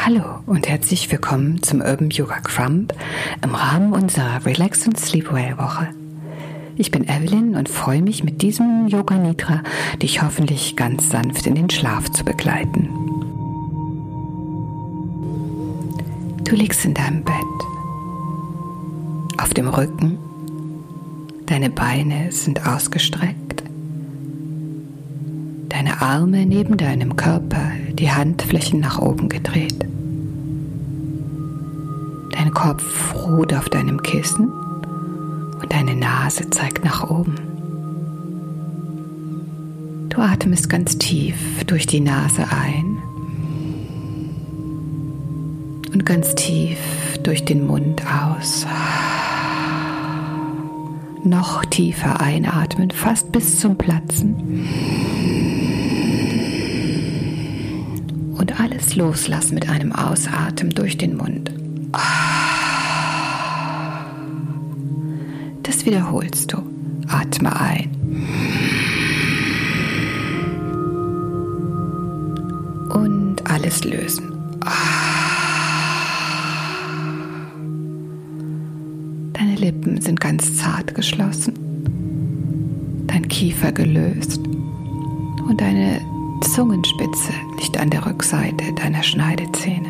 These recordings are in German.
Hallo und herzlich willkommen zum Urban Yoga Crumb im Rahmen unserer Relax and Sleepwell Woche. Ich bin Evelyn und freue mich mit diesem Yoga Nidra dich hoffentlich ganz sanft in den Schlaf zu begleiten. Du liegst in deinem Bett, auf dem Rücken, deine Beine sind ausgestreckt, deine Arme neben deinem Körper, die Handflächen nach oben gedreht. Dein Kopf ruht auf deinem Kissen und deine Nase zeigt nach oben. Du atmest ganz tief durch die Nase ein und ganz tief durch den Mund aus. Noch tiefer einatmen, fast bis zum Platzen. Alles loslassen mit einem Ausatmen durch den Mund. Das wiederholst du. Atme ein. Und alles lösen. Deine Lippen sind ganz zart geschlossen. Dein Kiefer gelöst. Und deine Zungenspitze liegt an der Rückseite deiner Schneidezähne.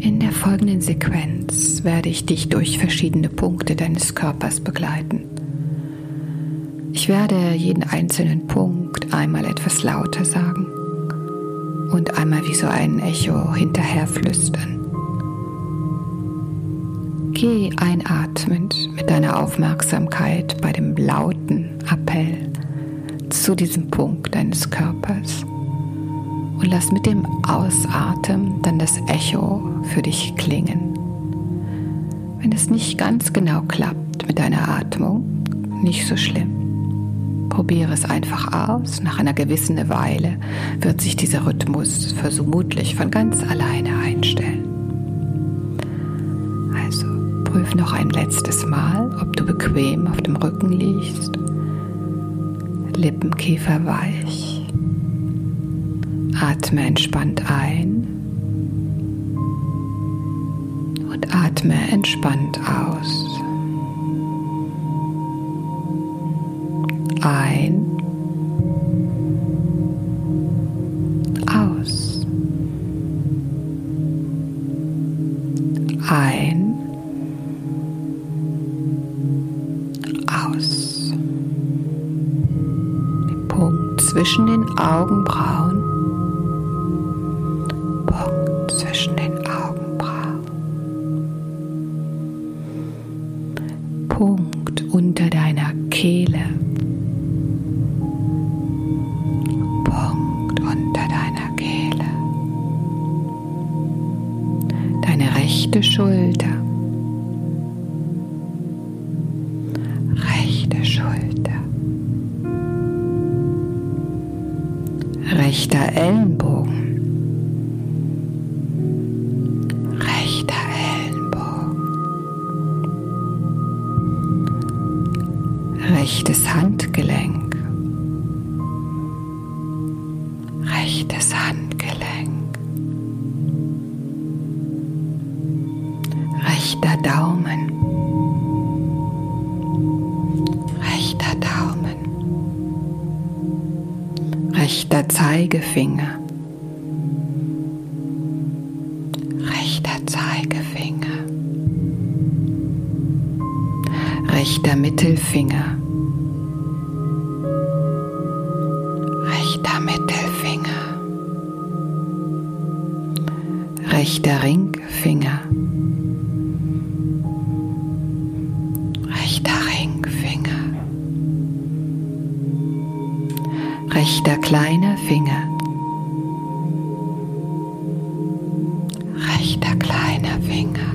In der folgenden Sequenz werde ich dich durch verschiedene Punkte deines Körpers begleiten. Ich werde jeden einzelnen Punkt einmal etwas lauter sagen und einmal wie so ein Echo hinterher flüstern. Geh einatmend mit deiner Aufmerksamkeit bei dem lauten Appell zu diesem Punkt deines Körpers und lass mit dem Ausatmen dann das Echo für dich klingen. Wenn es nicht ganz genau klappt mit deiner Atmung, nicht so schlimm. Probiere es einfach aus. Nach einer gewissen Weile wird sich dieser Rhythmus vermutlich von ganz alleine einstellen. Noch ein letztes Mal, ob du bequem auf dem Rücken liegst. Lippenkiefer weich. Atme entspannt ein und atme entspannt aus. Ein. Zwischen den Augenbrauen. Punkt zwischen den Augenbrauen. Punkt unter deiner Kehle. Punkt unter deiner Kehle. Deine rechte Schulter. Zeigefinger. Rechter Zeigefinger. Rechter Mittelfinger. Rechter Mittelfinger. Rechter Ringfinger. Rechter kleiner Finger. Rechter kleiner Finger.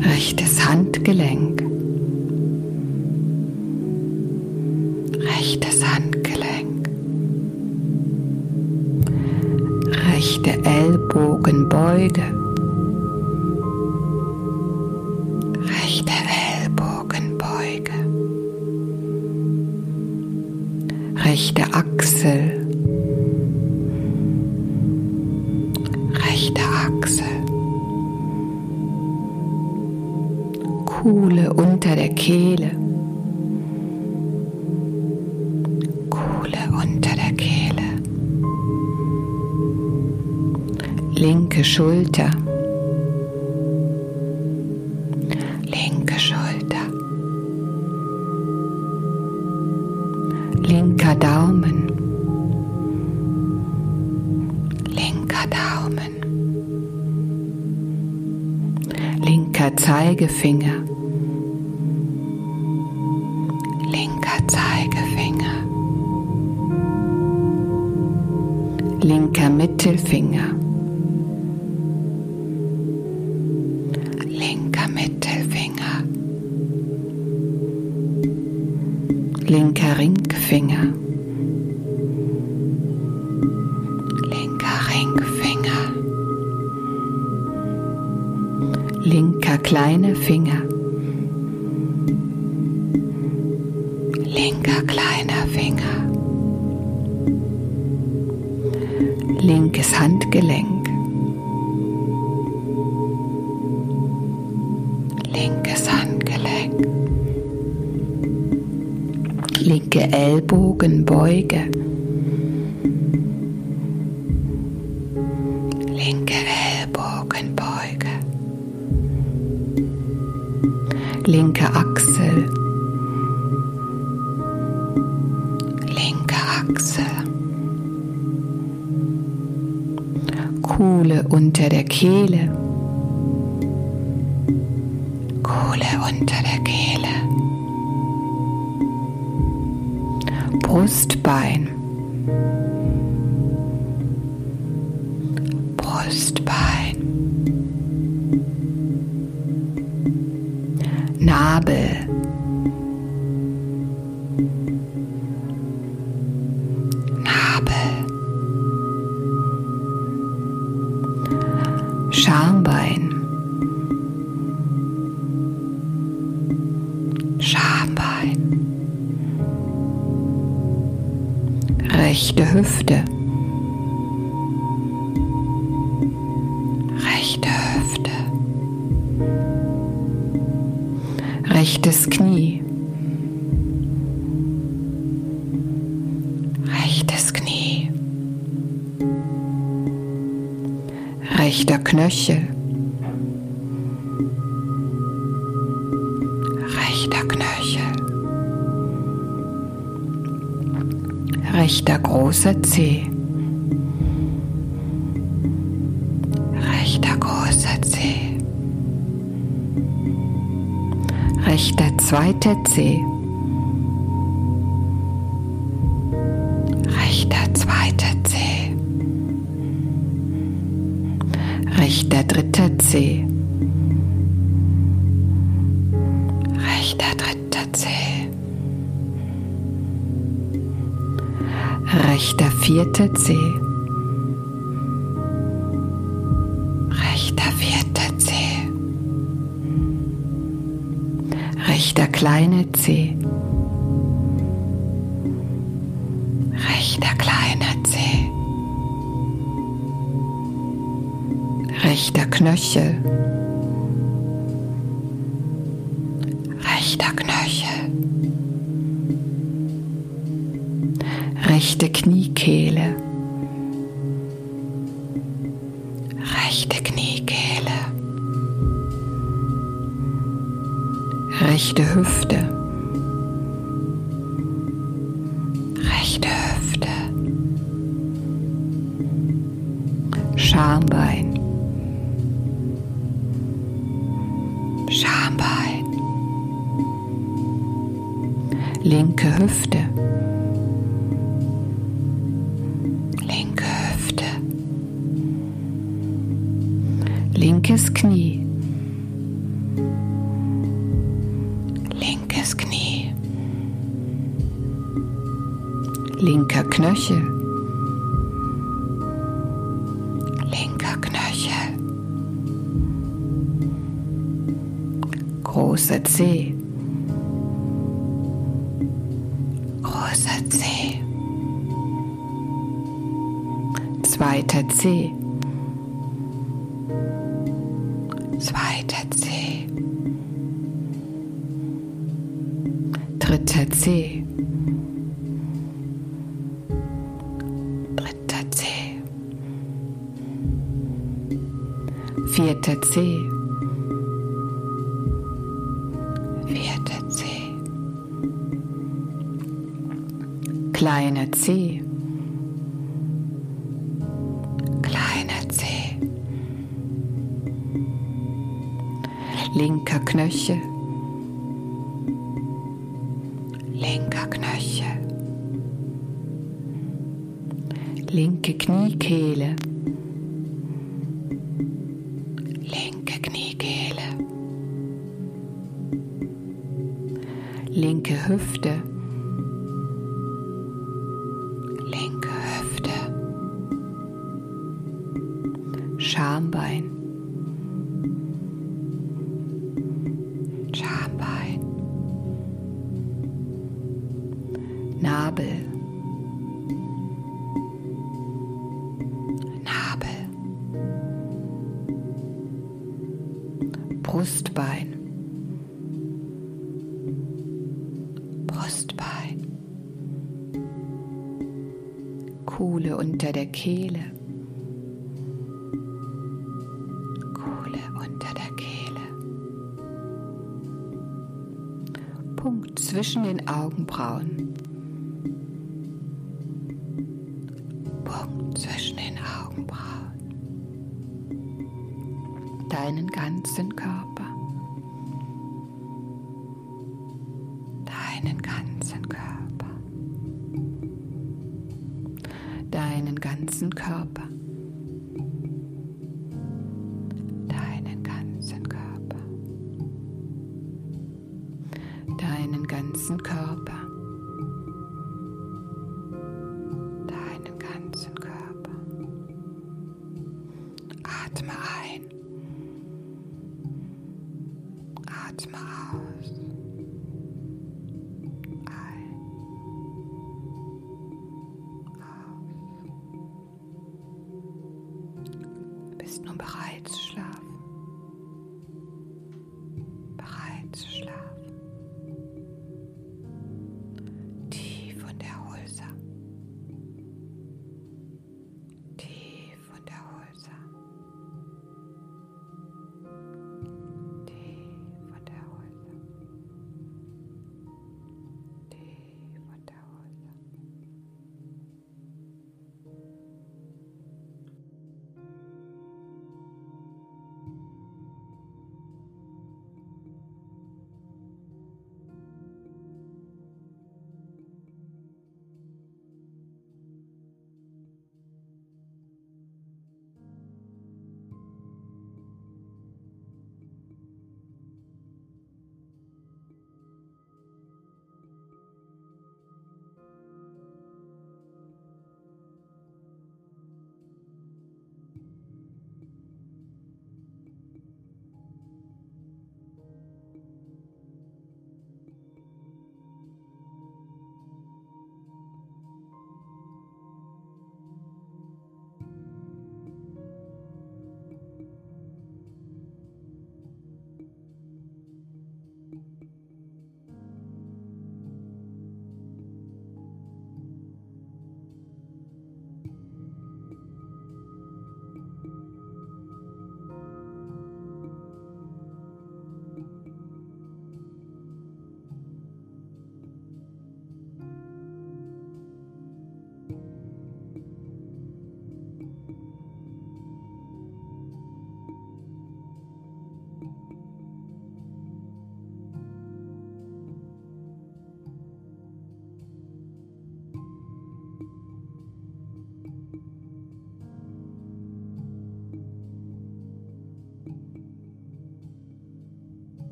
Rechtes Handgelenk. Rechtes Handgelenk. Rechte Ellbogenbeuge. Kuhle unter der Kehle, Kuhle unter der Kehle, linke Schulter. linker Daumen, linker Daumen, linker Zeigefinger, Mittelfinger. Linker Mittelfinger. linker Ringfinger, linker Ringfinger, linker kleiner Finger, linker kleiner linkes Handgelenk. linke Ellbogenbeuge, linke Ellbogenbeuge, linke unter der Kehle, Kuhle unter der Kehle. Brustbein. Brustbein. Nabel. Rechte Hüfte. Rechte Hüfte. Rechtes Knie. Rechtes Knie. Rechter Knöchel. Rechter großer Zeh. Rechter großer Zeh. Rechter zweiter Zeh. Rechter zweiter Zeh. Rechter dritter Zeh. Rechter dritter Zeh. Rechter vierter Zeh, rechter vierter Zeh, rechter kleiner Zeh, rechter kleiner Zeh, rechter Knöchel, rechter Knöchel. Rechte Kniekehle, rechte Kniekehle, rechte Hüfte, rechte Hüfte, Schambein, Schambein, linke Hüfte. Knöchel. Linker Knöchel. Großer Zeh. Großer Zeh. Zweiter Zeh. Vierter C. Vierter C. Kleiner C. Kleiner C. Linker Knöchel. Linker Knöchel. Linke Kniekehle. Hüfte. Linke Hüfte. Schambein. Schambein. Nabel. Zwischen den Augenbrauen. Punkt zwischen den Augenbrauen. Deinen ganzen Körper. Ganzen Körper.